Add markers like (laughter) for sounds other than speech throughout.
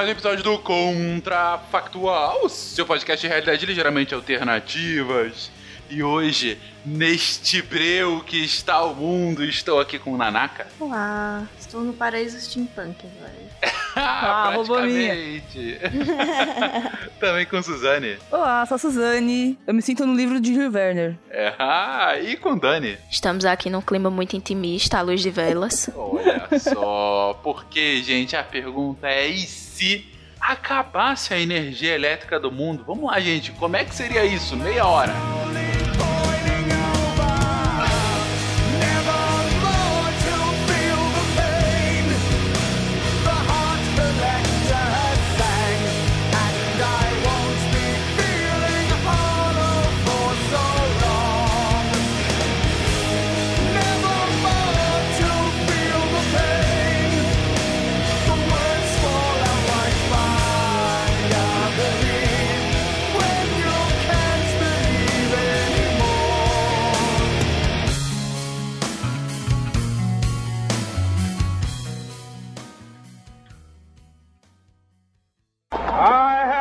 mais um episódio do Contrafactual, seu podcast de realidade ligeiramente alternativas. E hoje, neste breu que está o mundo, estou aqui com o Nanaka. Olá, estou no paraíso steampunk agora. (laughs) ah, praticamente. (laughs) Também com Suzane. Olá, sou a Suzane. Eu me sinto no livro de Jules Werner. É, ah, e com Dani. Estamos aqui num clima muito intimista, à luz de velas. Olha só, porque, gente, a pergunta é e se acabasse a energia elétrica do mundo? Vamos lá, gente, como é que seria isso? Meia hora.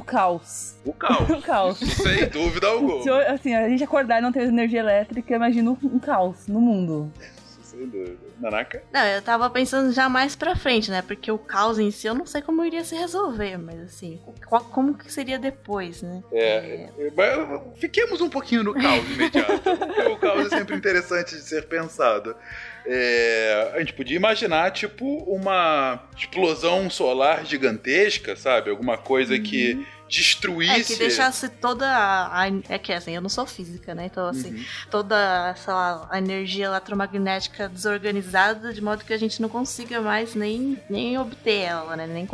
O caos. O caos. (laughs) o caos. Sem dúvida alguma. Se, assim, a gente acordar e não ter energia elétrica, imagina um caos no mundo. Dúvida. Nanaka? Não, eu tava pensando já mais pra frente, né? Porque o caos em si eu não sei como iria se resolver, mas assim, qual, como que seria depois, né? É, é. Mas fiquemos um pouquinho no caos imediato. (laughs) porque o caos é sempre interessante de ser pensado. É, a gente podia imaginar, tipo, uma explosão solar gigantesca, sabe? Alguma coisa uhum. que destruísse. É, que deixasse toda a, a, É que assim, eu não sou física, né? Então, assim, uhum. toda essa a energia eletromagnética desorganizada, de modo que a gente não consiga mais nem, nem obter ela, né? Nem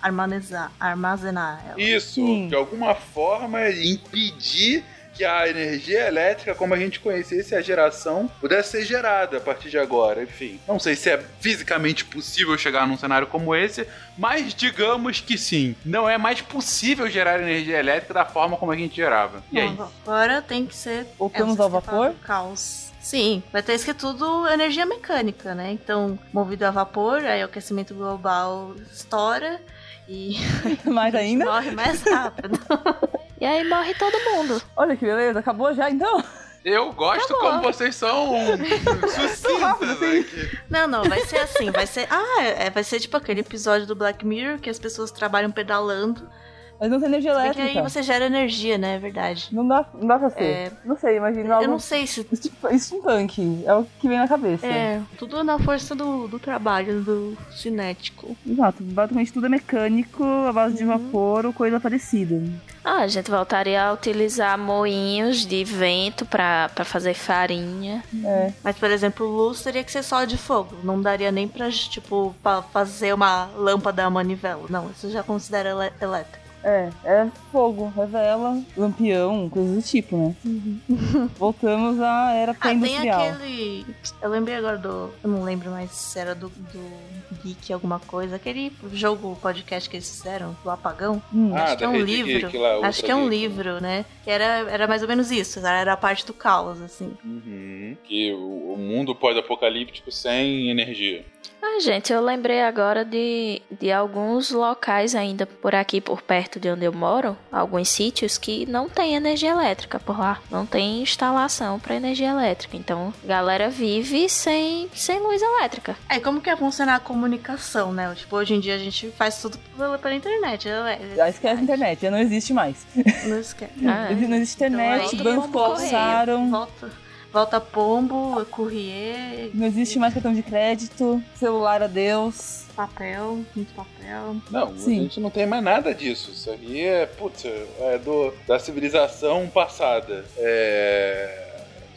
armazenar, armazenar ela. Isso, Sim. de alguma forma impedir que a energia elétrica, como a gente conhecesse a geração, pudesse ser gerada a partir de agora. Enfim, não sei se é fisicamente possível chegar num cenário como esse, mas digamos que sim. Não é mais possível gerar energia elétrica da forma como a gente gerava. E aí? Agora tem que ser. Voltamos ao vapor? Caos. Sim, vai ter que tudo energia mecânica, né? Então, movido a vapor, aí o aquecimento global estoura e. (laughs) mais ainda? Morre mais rápido. E aí morre todo mundo. Olha que beleza, acabou já então? Eu gosto Acabou. como vocês são (laughs) sucintas aqui. Não, não, vai ser assim, vai ser. Ah, é, vai ser tipo aquele episódio do Black Mirror que as pessoas trabalham pedalando mas não tem energia elétrica. Porque aí você gera energia, né? É verdade. Não dá, não dá pra ser. É... Não sei, imagina. Eu não sei se... Isso um tanque. É o que vem na cabeça. É, tudo na força do, do trabalho, do cinético. Exato. Basicamente tudo é mecânico, a base de uhum. vapor ou coisa parecida. Ah, a gente voltaria a utilizar moinhos de vento para fazer farinha. É. Mas, por exemplo, luz teria que ser só de fogo. Não daria nem pra, tipo, pra fazer uma lâmpada a manivela. Não, isso já considera elétrico. É, é fogo, revela, lampião, coisas do tipo, né? Uhum. (laughs) Voltamos à era pré-industrial. Ah, tem aquele... Eu lembrei agora do... Eu não lembro mais se era do, do Geek alguma coisa. Aquele jogo, podcast que eles fizeram, do Apagão. Hum. Ah, acho que é um livro. Lá, acho que é um livro, né? Que era, era mais ou menos isso. Era a parte do caos, assim. Uhum. Que o, o mundo pós-apocalíptico sem energia. Ah, gente, eu lembrei agora de, de alguns locais ainda por aqui, por perto de onde eu moro, alguns sítios que não tem energia elétrica por lá, não tem instalação para energia elétrica. Então, a galera vive sem, sem luz elétrica. É, como que vai funcionar a comunicação, né? Tipo, hoje em dia a gente faz tudo pela, pela internet. Já esquece a internet, já não existe mais. Não esquece. Ah, (laughs) não existe internet, então, bancos colapsaram. Volta volta pombo, courrier, Não existe mais cartão de crédito, celular adeus. papel, muito papel. Não, Sim. a gente não tem mais nada disso. Isso aí é, putz, é do, da civilização passada. É...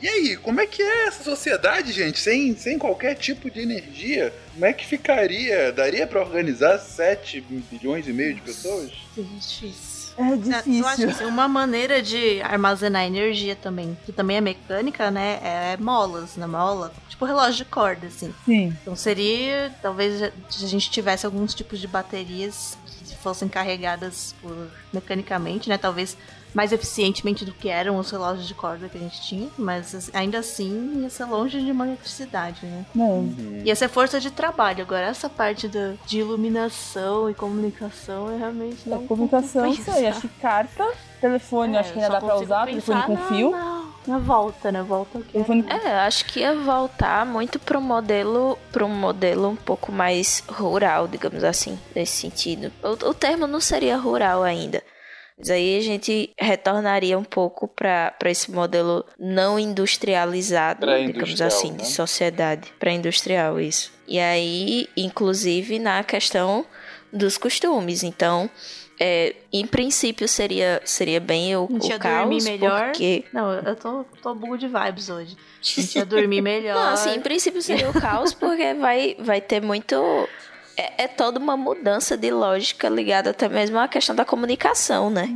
E aí, como é que é essa sociedade, gente? Sem, sem qualquer tipo de energia? Como é que ficaria? Daria pra organizar 7 bilhões e meio de pessoas? Que difícil. É É, Eu acho difícil. que assim, uma maneira de armazenar energia também, que também é mecânica, né? É molas, na mola. Tipo relógio de corda, assim. Sim. Então seria, talvez, se a gente tivesse alguns tipos de baterias que fossem carregadas por mecanicamente, né? Talvez mais eficientemente do que eram os relógios de corda que a gente tinha, mas assim, ainda assim ia ser longe de uma eletricidade, né? Não. Ia ser força de trabalho. Agora, essa parte do, de iluminação e comunicação é realmente A não comunicação, isso aí. Acho que carta, telefone, É, acho que ainda dá pra usar, telefone com fio. Na, na volta, né? Volta o que Telefone É, acho que ia voltar muito pro modelo, pro modelo um pouco mais rural, digamos assim, nesse sentido. O, o termo não seria rural ainda. Mas aí a gente retornaria um pouco para esse modelo não industrializado, digamos Pré-industrial, assim, né? de sociedade. Pré-industrial, isso. E aí, inclusive, na questão dos costumes. Então, é, em princípio, seria, seria bem o, o caos, dormir melhor. porque... Não, eu tô, tô bull de vibes hoje. A gente ia dormir melhor. Não, assim, em princípio seria o caos, porque vai, vai ter muito. É, é toda uma mudança de lógica ligada até mesmo à questão da comunicação, né?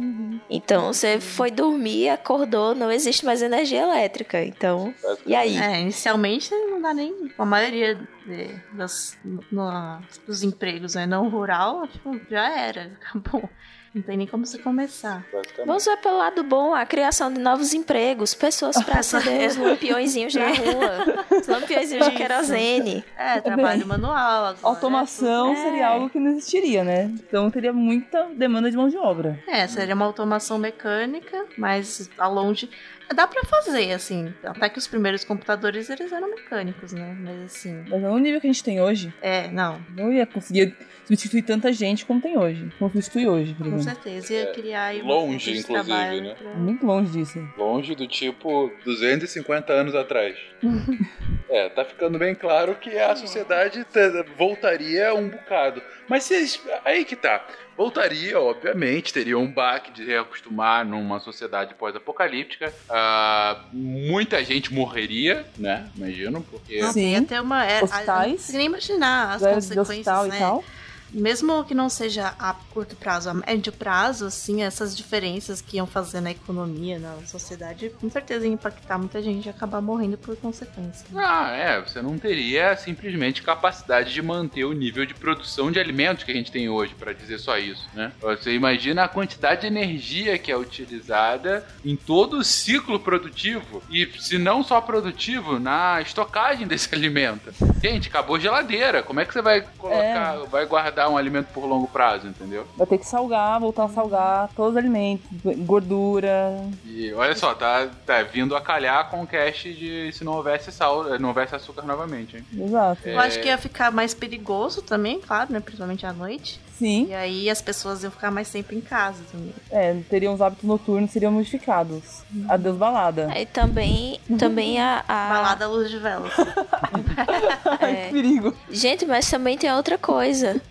Então você foi dormir, acordou, não existe mais energia elétrica. Então. E aí? É, inicialmente não dá nem. A maioria de- das, no- dos empregos né, não rural, tipo, já era. Acabou. Não tem nem como você começar. Vamos ver pelo lado bom, a criação de novos empregos, pessoas para (laughs) acender os lampiõezinhos na rua, os lampiõezinhos de querosene. É, trabalho manual agora. Automação é seria algo que não existiria, né? Então teria muita demanda de mão de obra. É, seria uma automação mecânica, mas a longe. Dá pra fazer, assim. Até que os primeiros computadores eles eram mecânicos, né? Mas assim. Mas no nível que a gente tem hoje, É, não. não ia conseguir substituir tanta gente como tem hoje. Como substitui hoje, por Com exemplo. certeza ia criar aí uma longe, inclusive, né? pra- Muito longe disso. Longe do tipo 250 anos atrás. (laughs) é, tá ficando bem claro que a sociedade te- voltaria um bocado. Mas se, aí que tá. Voltaria, obviamente, teria um baque de reacostumar numa sociedade pós-apocalíptica. Ah, muita gente morreria, né? Imagino, porque. Sim. ia ter uma. É, Hospitais. a- eu não consigo nem imaginar as consequências, hospital né? e tal. Mesmo que não seja a curto prazo, a médio prazo, assim, essas diferenças que iam fazer na economia, na sociedade, com certeza ia impactar muita gente e acabar morrendo por consequência. Ah, é, você não teria simplesmente capacidade de manter o nível de produção de alimentos que a gente tem hoje, pra dizer só isso, né? Você imagina a quantidade de energia que é utilizada em todo o ciclo produtivo e, se não só produtivo, na estocagem desse (laughs) alimento. Gente, acabou a geladeira, como é que você vai colocar, vai guardar um alimento por longo prazo, entendeu? Vai ter que salgar, voltar a salgar todos os alimentos, gordura. E olha só, tá, tá vindo a calhar com o cast de se não houvesse sal, não houvesse açúcar novamente, hein? Exato. Eu acho que ia ficar mais perigoso também, claro, né? Principalmente à noite. Sim, E aí as pessoas iam ficar mais tempo em casa também. é, teriam os hábitos noturnos seriam modificados. Adeus balada. Aí também, também a. a- Balada à luz de velas. (laughs) Ai, que perigo. Gente, mas também tem outra coisa.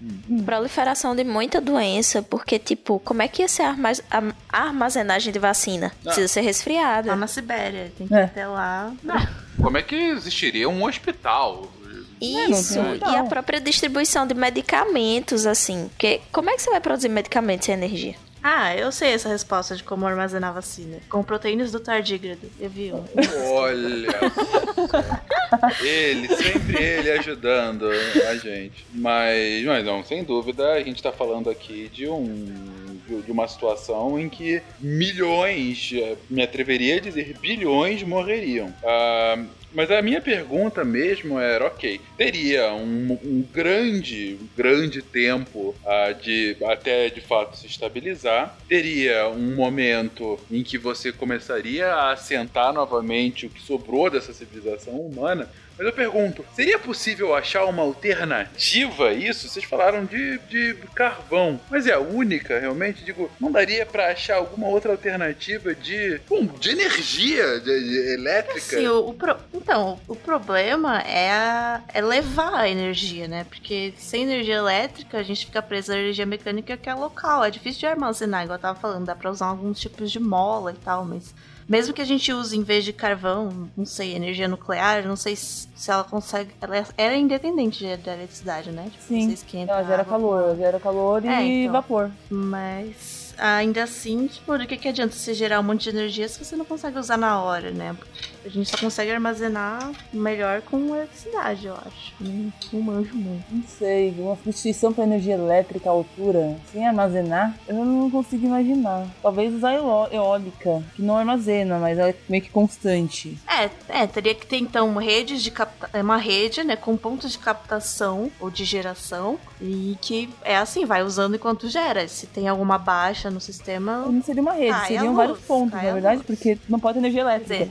Proliferação de muita doença, porque, tipo, como é que ia ser a armaz- a a armazenagem de vacina? Precisa ser resfriada. Lá na Sibéria. Tem que É. ir até lá. Como é que existiria um hospital? Isso, não e a própria distribuição de medicamentos, assim. Porque como é que você vai produzir medicamentos sem energia? Ah, eu sei essa resposta de como armazenar vacina. Com proteínas do tardígrado. Eu vi um. Olha. Ele, sempre ele ajudando a gente. Mas, mas não, sem dúvida, a gente tá falando aqui de um de uma situação em que milhões, eh, me atreveria a dizer bilhões, morreriam. Ah, mas a minha pergunta mesmo era, ok, teria um, um grande, grande tempo ah, de até de fato se estabilizar, teria um momento em que você começaria a assentar novamente o que sobrou dessa civilização humana, Mas eu pergunto, seria possível achar uma alternativa a isso? Vocês falaram de, de carvão, mas é a única, realmente? Digo, não daria pra achar alguma outra alternativa de, bom, de energia de- de- elétrica? Assim, o, o pro- Então, o problema é, a- é levar a energia, né? Porque sem energia elétrica, a gente fica preso à energia mecânica que é local. É difícil de armazenar, igual eu tava falando. Dá pra usar alguns tipos de mola e tal, mas... Mesmo que a gente use, em vez de carvão, não sei, energia nuclear, não sei se ela consegue... Ela é, ela é independente de- da eletricidade, né? Tipo, Sim. Você esquenta Ela gera água, calor, ela gera calor e É, então. vapor. Mas ainda assim, tipo, do que, que adianta você gerar um monte de energia se você não consegue usar na hora, né? A gente só consegue armazenar melhor com eletricidade, eu acho. Não, não manjo muito. Não sei, uma substituição para energia elétrica à altura, sem armazenar, eu não consigo imaginar. Talvez usar eó- eólica, que não armazena, mas ela é meio que constante. É, é, teria que ter então redes de capta é uma rede, né, com pontos de captação ou de geração e que é assim, vai usando enquanto gera. Se tem alguma baixa no sistema, Não seria uma rede, Cai seriam luz, vários pontos, na verdade, porque não pode ter energia elétrica.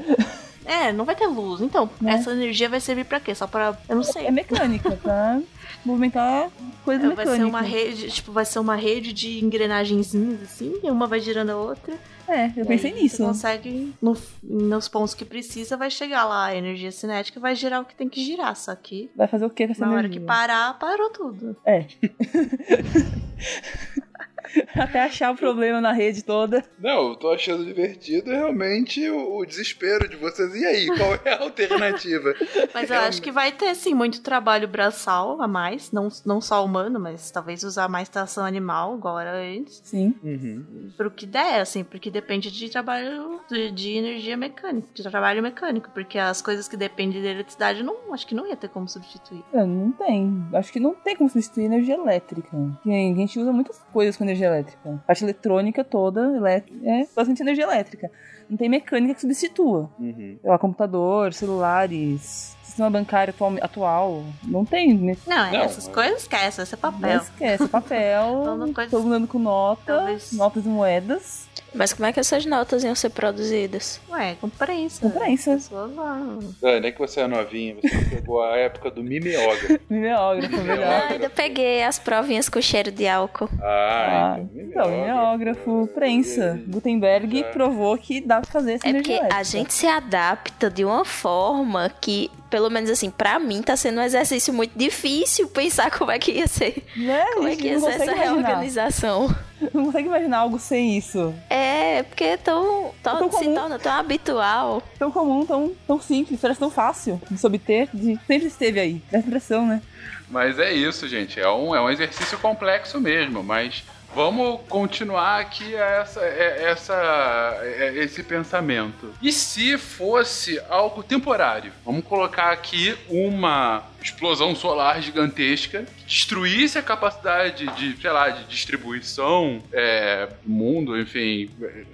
é, não vai ter luz. Então, Né? essa energia vai servir pra quê? Só pra, eu não sei. É mecânica, (laughs) pra movimentar coisas É, mecânicas. vai ser uma rede, tipo, vai ser uma rede de engrenagenzinhas assim, uma vai girando a outra. É, eu E pensei nisso. Você consegue, no- nos pontos que precisa, vai chegar lá a energia cinética vai girar o que tem que girar. Só que Vai fazer o que com essa na hora energia? que parar, parou tudo. É. (laughs) (laughs) Até achar o problema na rede toda. Não, eu tô achando divertido realmente o, o desespero de vocês. E aí, qual é a (laughs) alternativa? Mas eu acho que vai ter, sim, muito trabalho braçal a mais. Não, não só humano, mas talvez usar mais tração animal, igual era antes. Sim. Uhum. Pro que der, assim, porque depende de trabalho de, de energia mecânica, de trabalho mecânico. Porque as coisas que dependem da eletricidade, não, acho que não ia ter como substituir. É, Não tem. Acho que não tem como substituir energia elétrica. A gente usa muitas coisas com energia elétrica. A parte eletrônica toda elé- é bastante energia elétrica. Não tem mecânica que substitua. Uhum. Sei lá, computador, celulares, sistema bancário atual. atual. Não tem. né? Não, Não, essas mas- coisas esquece, esse é Não papel. esquece. (laughs) Papel, Falando coisa- todo mundo andando com nota, Talvez- notas e moedas. Mas como é que essas notas iam ser produzidas? Ué, com prensa. Com prensa. Dani, é que você é novinha, você pegou a época do mimeógrafo. (laughs) Mimeógrafo, melhor. Ah, ainda peguei as provinhas com cheiro de álcool. Ah, Ah, então, então, mimeógrafo, prensa. Gutenberg Já. provou que dá pra fazer essa É porque a gente se adapta de uma forma que, pelo menos assim, pra mim tá sendo um exercício muito difícil pensar como é que ia ser. Né? Como é que ia ser essa imaginar. reorganização? (laughs) Não consegue imaginar algo sem isso. É, porque é tão, tão- tão se torna tão habitual. Tão comum, tão, tão simples, parece tão fácil de se obter. De... Sempre esteve aí. Dá essa impressão, né? Mas é isso, gente. É um, é um exercício complexo mesmo, mas vamos continuar aqui essa, é- essa, é- esse pensamento. E se fosse algo temporário? Vamos colocar aqui uma explosão solar gigantesca que destruísse a capacidade de, sei lá, de distribuição é, do mundo, enfim.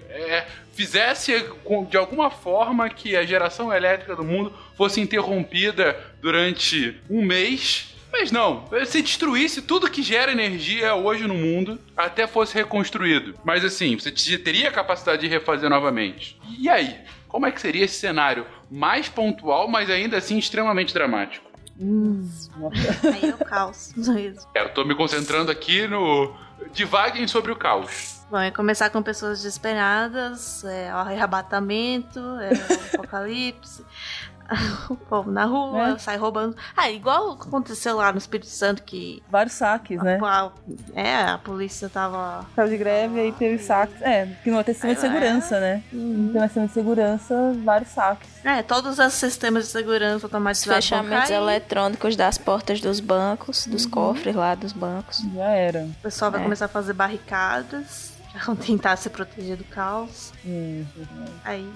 é, fizesse com- de alguma forma que a geração elétrica do mundo fosse interrompida durante um mês mas não, se destruísse tudo que gera energia hoje no mundo, até fosse reconstruído. Mas assim, você te- teria a capacidade de refazer novamente. E aí? Como é que seria esse cenário mais pontual, mas ainda assim extremamente dramático? Aí é o caos. (laughs) Isso. É, eu tô me concentrando aqui no. Divaguem sobre o caos. Bom, é começar com pessoas desesperadas, é, o arrebatamento, é, o apocalipse. (laughs) O povo na rua, É. sai roubando. Ah, igual aconteceu lá no Espírito Santo, que Vários saques, né? a, é, a polícia tava. Caiu de greve aí teve saques. É, que não vai ter sistema de segurança, né? Não tem sistema de segurança, vários saques. É, todos os sistemas de segurança Os automatizados fechamentos eletrônicos das portas dos bancos, dos Uhum. cofres lá dos bancos. Já era. O pessoal vai É. começar a fazer barricadas (laughs) pra tentar se proteger do caos. Hum, Aí.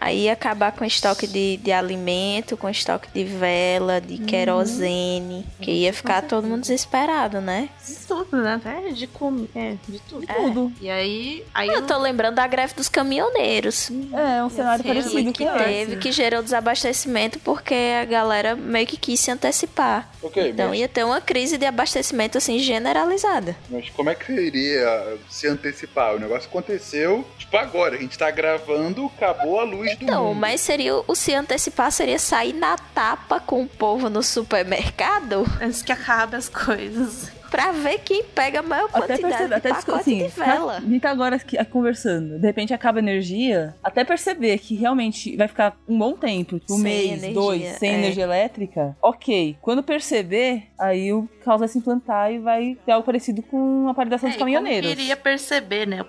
Aí acabar com estoque de, de alimento, com estoque de vela, de querosene, que ia ficar todo mundo desesperado, né? De tudo, né? Até de comer. É, de tudo. Tudo. E aí. aí Eu tô lembrando da greve dos caminhoneiros. É, um cenário parecido que com teve, que gerou desabastecimento porque a galera meio que quis se antecipar. Ok, Então mas, ia ter uma crise de abastecimento assim generalizada. mas como é que seria se antecipar. O negócio aconteceu, tipo, agora. A gente tá gravando, acabou a luz do Então, mundo. mas seria o se antecipar seria sair na tapa com o povo no supermercado Antes que acabe as coisas. Pra ver quem pega a maior Até quantidade perceber, de até pacote assim, de vela. a gente tá agora aqui, aqui conversando, de repente acaba a energia, até perceber que realmente vai ficar um bom tempo, tipo um Sem mês, energia, dois, sem é. energia elétrica, ok. Quando perceber, aí o caos vai se implantar e vai ter algo parecido com a paralisação É, dos caminhoneiros. iria perceber, né?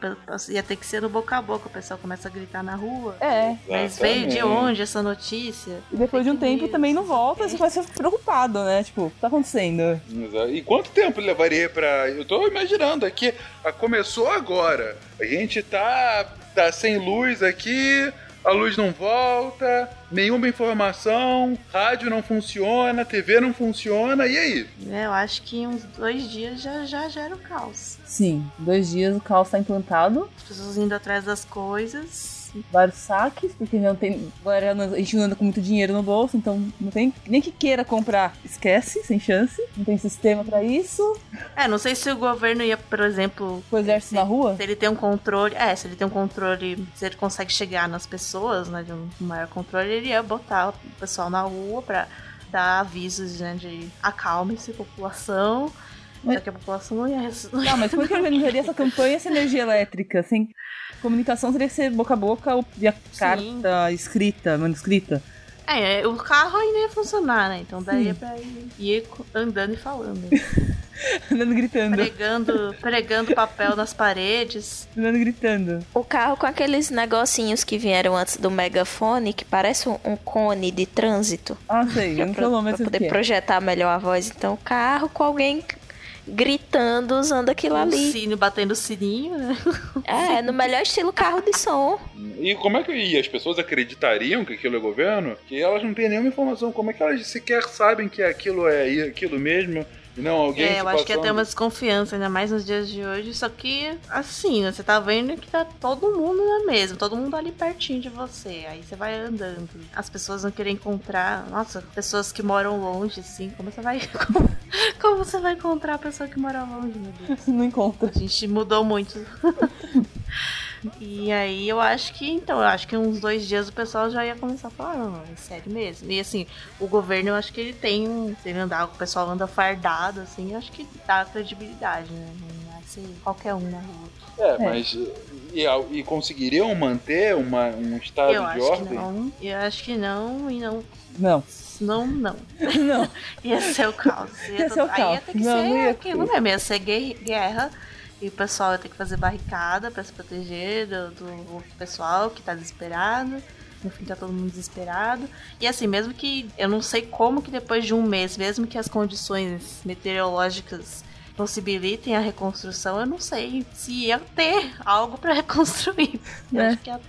Ia ter que ser no boca a boca, o pessoal começa a gritar na rua. É, Mas veio de onde essa notícia? e depois de um tempo news, também não volta, você vai ser preocupado, né? Tipo, o que tá acontecendo? Exato. E quanto tempo levaria pra. Eu tô imaginando aqui. ah, Começou agora. A gente tá, tá sem luz aqui. A luz não volta, nenhuma informação, rádio não funciona, TV não funciona, e aí? É, eu acho que em uns dois dias já, já gera o caos. Sim, dois dias o caos tá implantado, As pessoas indo atrás das coisas. vários saques, porque não tem. Agora a gente não anda com muito dinheiro no bolso, então não tem. Nem que queira comprar, esquece, sem chance. Não tem sistema pra isso. É, não sei se o governo ia, por exemplo, Com o exército na rua. se ele tem um controle. É, se ele tem um controle, se ele consegue chegar nas pessoas, né, de um maior controle, ele ia botar o pessoal na rua pra dar avisos, né, de acalme-se, população. Mas- Só que a população não ia. res- Tá, mas como que organizaria essa campanha sem energia elétrica? Sem comunicação teria que ser boca a boca ou via carta escrita, manuscrita. É, o carro ainda ia funcionar, né? Então daria Sim. pra ir, ir andando e falando. (laughs) Andando gritando. pregando, pregando papel nas paredes. Andando gritando. O carro com aqueles negocinhos que vieram antes do megafone, que parece um, um cone de trânsito. Ah, (laughs) sei, não pra, o nome, pra o poder é. projetar melhor a voz. Então, carro com alguém gritando usando aquilo Um ali. sino batendo sininho, né? É, (laughs) no melhor estilo carro de som. E como é que e as pessoas acreditariam que aquilo é governo? Que elas não têm nenhuma informação. Como é que elas sequer sabem que aquilo é aquilo mesmo? E não alguém É, eu acho que ia ter uma desconfiança, ainda mais nos dias de hoje. Só que, assim, você tá vendo que tá todo mundo na mesma, todo mundo ali pertinho de você. Aí você vai andando. As pessoas vão querer encontrar. Nossa, pessoas que moram longe, assim. Como você vai. (laughs) Como, como você vai encontrar a pessoa que mora longe, meu Deus? (laughs) Não encontra. A gente mudou muito. (laughs) E aí eu acho que, então, eu acho que uns dois dias o pessoal já ia começar a falar, não, é sério mesmo. E assim, o governo eu acho que ele tem um. Se ele andar, o pessoal anda fardado, assim, eu acho que dá credibilidade, né? Não vai ser qualquer um na rua. É, mas e, e conseguiriam manter uma, um estado eu de acho que ordem? não. Eu acho que não, e não. Não. Não, não. (laughs) Não. (laughs) Ia ser o caos. Ia ser o Aí caos. ia ter que Não, ser não ia- aquilo mesmo, ia ser guer- guerra. E o pessoal ia ter que fazer barricada pra se proteger do, do outro pessoal que tá desesperado. No fim tá todo mundo desesperado. E assim, mesmo que. Eu não sei como que depois de um mês, mesmo que as condições meteorológicas possibilitem a reconstrução, eu não sei se ia ter algo pra (laughs) reconstruir. Eu É. acho que a-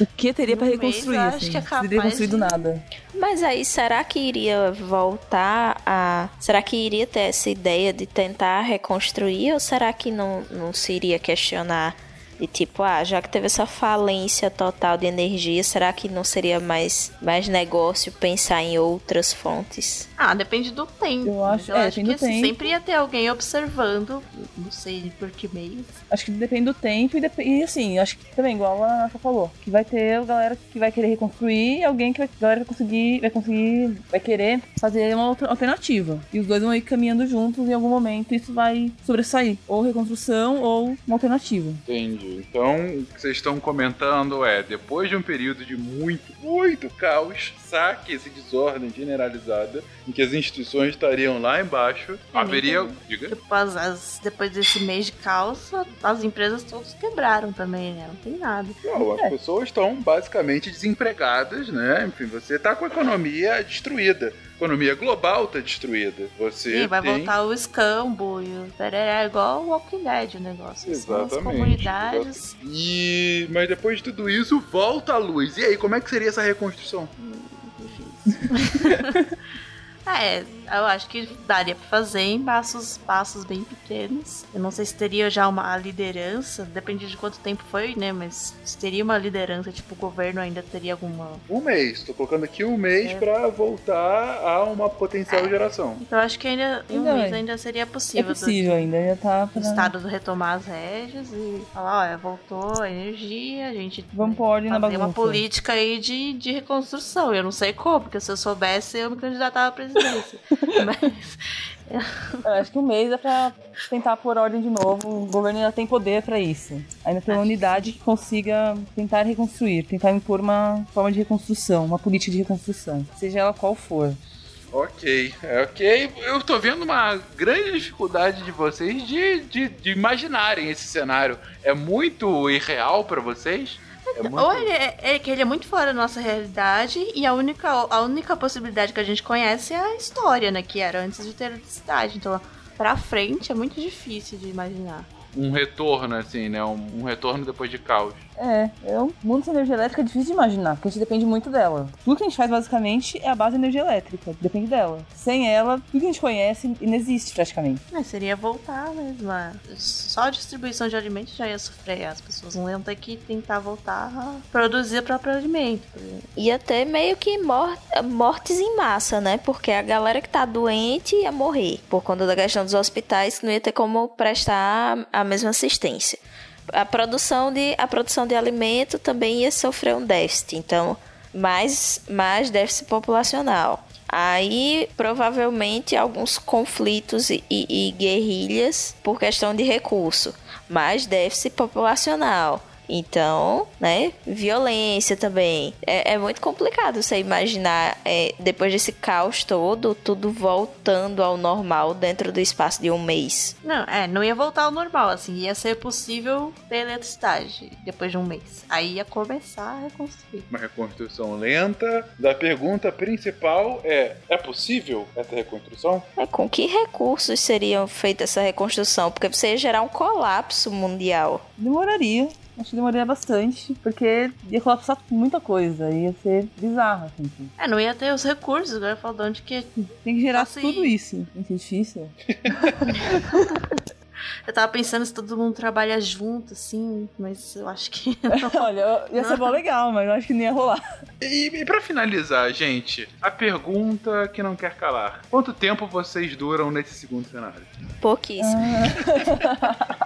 O que teria pra No mês, reconstruir? eu acho assim? que é Não teria capaz construído de- nada. Mas aí, será que iria voltar a. Será que iria ter essa ideia de tentar reconstruir? Ou será que não, não se iria questionar de tipo, ah, já que teve essa falência total de energia, será que não seria mais, mais negócio pensar em outras fontes? Ah, depende do tempo. Eu acho- eu é, acho que assim, tempo. sempre ia ter alguém observando, não sei por que meio. Acho que depende do tempo e, dep- e assim, acho que também, igual a Nafa falou, que vai ter a galera que vai querer reconstruir e alguém que vai, a galera vai conseguir, vai conseguir, vai querer fazer uma outra alternativa. E os dois vão ir caminhando juntos e em algum momento isso vai sobressair. Ou reconstrução ou uma alternativa. Entendi. Então, o que vocês estão comentando é, depois de um período de muito, muito caos, saques e desordem generalizada, em que as instituições estariam lá embaixo, haveria... Diga. Tipo, as, as- depois desse mês de caos, as empresas todas quebraram também, né? Não tem nada. Não, as pessoas estão basicamente desempregadas, né? Enfim, você tá com a economia destruída. A economia global tá destruída. Você Sim, vai tem... voltar o escambo e o tereré, igual o Walking Dead o negócio. São as Exatamente. comunidades. E... Mas depois de tudo isso, volta a luz. E aí, como é que seria essa reconstrução? (laughs) É, Eu acho que daria pra fazer em passos, passos bem pequenos. Eu não sei se teria já uma liderança, depende de quanto tempo foi, né? Mas se teria uma liderança, tipo, o governo ainda teria alguma. Um mês. Tô colocando aqui um mês É. pra voltar a uma potencial geração. Então eu acho que ainda um Ainda mês é. ainda seria É possível. do- possível ainda, já tá pra... estado retomar as rédeas e falar, olha, voltou a energia, a gente Vamos pôr ordem na fazer uma bagunça. política aí de, de reconstrução. Eu não sei como, porque se eu soubesse, eu me candidatava à presidência. (laughs) (laughs) Mas Eu acho que um mês é pra tentar pôr ordem de novo. O governo ainda tem poder pra isso. Ainda tem uma unidade que consiga tentar reconstruir, tentar impor uma forma de reconstrução, uma política de reconstrução, seja ela qual for. Ok, é ok. Eu tô vendo uma grande dificuldade de vocês de, de, de imaginarem esse cenário. É muito irreal pra vocês? É muito... ou ele é, é que ele é muito fora da nossa realidade e a única, a única possibilidade que a gente conhece é a história, né? Que era antes de ter eletricidade. Então, pra frente é muito difícil de imaginar. Um retorno, assim, né? Um, um retorno depois de caos. É, é um mundo sem energia elétrica é difícil de imaginar, porque a gente depende muito dela. Tudo que a gente faz basicamente é a base da energia elétrica, depende dela. Sem ela, tudo que a gente conhece inexiste praticamente. Mas seria voltar mesmo. Só a distribuição de alimentos já ia sofrer. As pessoas não iam ter que tentar voltar a produzir o próprio alimento. Ia ter meio que mor- mortes em massa, né? Porque a galera que tá doente ia morrer. Por conta da questão dos hospitais, que não ia ter como prestar a mesma assistência. A produção de, a produção de alimento também ia sofrer um déficit. Então, mais, mais déficit populacional. Aí, provavelmente, alguns conflitos e, e- guerrilhas por questão de recurso. Mais déficit populacional. Então, né? Violência também. É, é muito complicado você imaginar, é, depois desse caos todo, tudo voltando ao normal dentro do espaço de um mês. Não, é, não ia voltar ao normal, assim. Ia ser possível ter eletricidade depois de um mês. Aí ia começar a reconstruir. Uma reconstrução lenta. Da pergunta principal é: é possível essa reconstrução? É, com que recursos seriam feita essa reconstrução? Porque você ia gerar um colapso mundial. Demoraria. Acho que demoraria bastante, porque ia colapsar muita coisa, ia ser bizarro, assim. assim. É, não ia ter os recursos, agora falo de onde que. Tem que gerar se- tudo isso. Ser difícil. (laughs) Eu tava pensando se todo mundo trabalha junto, assim, mas eu acho que. (laughs) (laughs) Olha, ia ser bom (laughs) legal, mas eu acho que não ia rolar. E, e para finalizar, gente, a pergunta que não quer calar: quanto tempo vocês duram nesse segundo cenário? Pouquíssimo.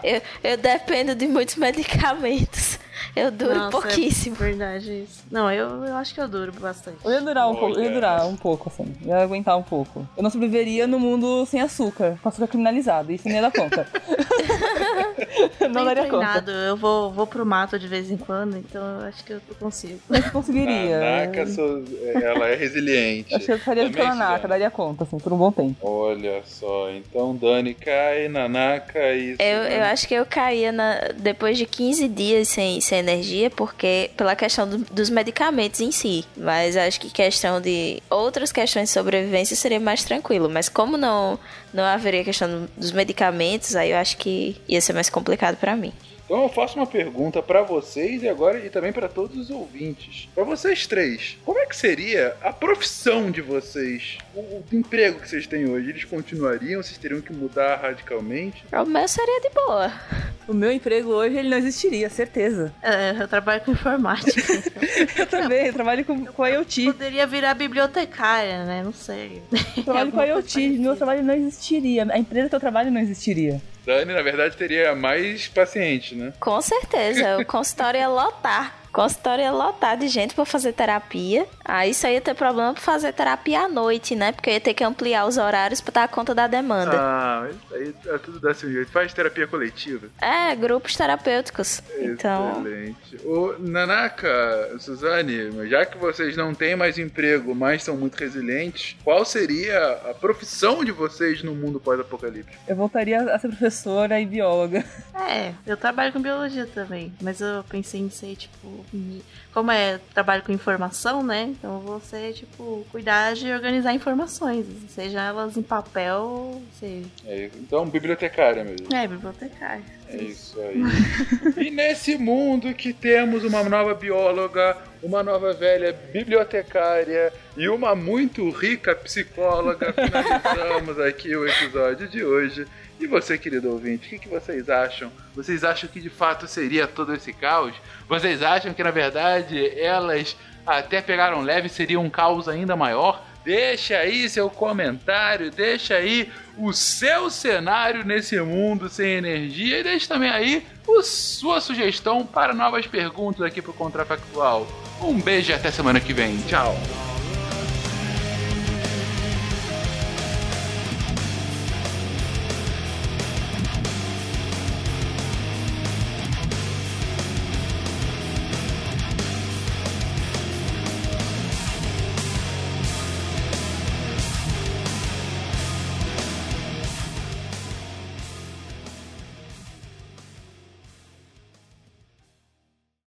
eu, eu dependo de muitos medicamentos. Eu duro Nossa, pouquíssimo. É verdade isso. Não, eu, eu acho que eu duro bastante. Eu ia durar um pouco, eu ia durar um pouco, assim. Eu ia aguentar um pouco. Eu não sobreviveria no mundo sem açúcar, com açúcar criminalizado. Isso nem ia dar conta. (laughs) não Bem daria conta. treinado, eu vou, vou pro mato de vez em quando, então eu acho que eu consigo. Mas conseguiria. Nanaka, sou- ela é resiliente. Acho que eu faria Também, pela Naka, Suzana. daria conta, assim, por um bom tempo. Olha só, então Dani cai, Nanaka e. Eu, eu acho que eu caía na- depois de 15 dias sem, sem energia, porque pela questão do- dos medicamentos em si. Mas acho que questão de outras questões de sobrevivência seria mais tranquilo. Mas como não, não haveria questão do- dos medicamentos, aí eu acho que ia ser mais complicado pra mim. Então eu faço uma pergunta pra vocês e agora e também pra todos os ouvintes. Pra vocês três, como é que seria a profissão de vocês? O, o emprego que vocês têm hoje? Eles continuariam? Vocês teriam que mudar radicalmente? O meu seria de boa. O meu emprego hoje, ele não existiria, certeza. É, eu trabalho com informática. (laughs) Eu também, eu trabalho com, com IoT. Poderia virar bibliotecária, né? Não sei. Eu trabalho com Alguma coisa IoT, meu trabalho não existiria. A empresa que eu trabalho não existiria. Dani, na verdade, teria mais paciente, né? Com certeza, o consultório ia lotar. O consultório ia lotar de gente pra fazer terapia. Aí só ia ter problema pra fazer terapia à noite, né? Porque eu ia ter que ampliar os horários pra dar conta da demanda. Ah, isso aí é tudo dá seu jeito. Faz terapia coletiva. É, grupos terapêuticos. Então, Excelente. Ô, Nanaka, Suzane, já que vocês não têm mais emprego, mas são muito resilientes, qual seria a profissão de vocês no mundo pós-apocalíptico? Eu voltaria a ser professora e bióloga. É, eu trabalho com biologia também, mas eu pensei em ser, tipo, como é trabalho com informação, né? Então ser, tipo, cuidar de organizar informações, seja elas em papel, seja. É, então, bibliotecária mesmo. É, bibliotecária. É isso aí. (laughs) e nesse mundo que temos uma nova bióloga, uma nova velha bibliotecária e uma muito rica psicóloga, (laughs) finalizamos aqui o episódio de hoje. E você, querido ouvinte, o que, que vocês acham? Vocês acham que de fato seria todo esse caos? Vocês acham que na verdade elas até pegaram leve seria um caos ainda maior? Deixa aí seu comentário, deixa aí o seu cenário nesse mundo sem energia e deixe também aí a sua sugestão para novas perguntas aqui pro Contrafactual. Um beijo e até semana que vem. Tchau.